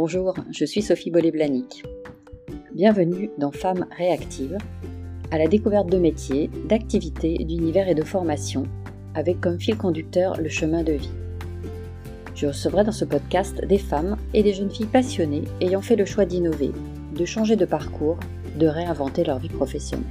Bonjour, je suis Sophie Bollet-Blanic. Bienvenue dans Femmes réactives, à la découverte de métiers, d'activités, d'univers et de formation, avec comme fil conducteur le chemin de vie. Je recevrai dans ce podcast des femmes et des jeunes filles passionnées ayant fait le choix d'innover, de changer de parcours, de réinventer leur vie professionnelle.